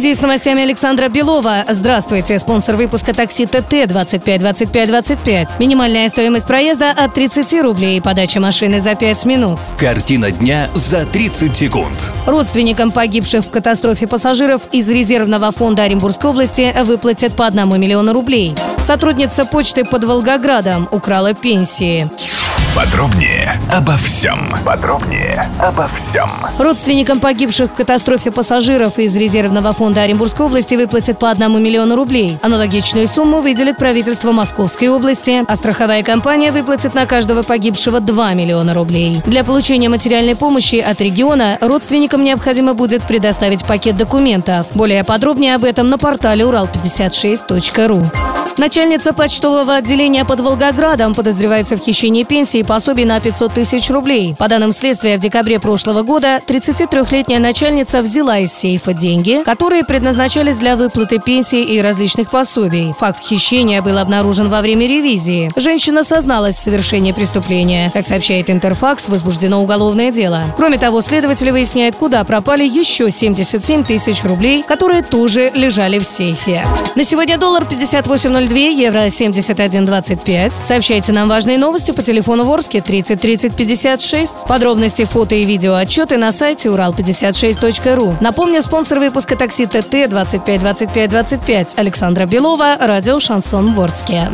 Студии с новостями Александра Белова. Здравствуйте. Спонсор выпуска такси ТТ 25 25 25. Минимальная стоимость проезда от 30 рублей. Подача машины за 5 минут. Картина дня за 30 секунд. Родственникам погибших в катастрофе пассажиров из резервного фонда Оренбургской области выплатят по 1 миллиону рублей. Сотрудница почты под Волгоградом украла пенсии. Подробнее обо всем. Подробнее обо всем. Родственникам погибших в катастрофе пассажиров из резервного фонда Оренбургской области выплатят по 1 миллиону рублей. Аналогичную сумму выделит правительство Московской области, а страховая компания выплатит на каждого погибшего 2 миллиона рублей. Для получения материальной помощи от региона родственникам необходимо будет предоставить пакет документов. Более подробнее об этом на портале урал56.ру. Начальница почтового отделения под Волгоградом подозревается в хищении пенсии и пособий на 500 тысяч рублей. По данным следствия, в декабре прошлого года 33-летняя начальница взяла из сейфа деньги, которые предназначались для выплаты пенсии и различных пособий. Факт хищения был обнаружен во время ревизии. Женщина созналась в совершении преступления. Как сообщает Интерфакс, возбуждено уголовное дело. Кроме того, следователи выясняют, куда пропали еще 77 тысяч рублей, которые тоже лежали в сейфе. На сегодня доллар 58.02, евро 71.25. Сообщайте нам важные новости по телефону Ворске 30 30 56. Подробности, фото и видео отчеты на сайте урал56.ру. Напомню, спонсор выпуска такси ТТ 25 25 25 Александра Белова, радио «Шансон Ворске».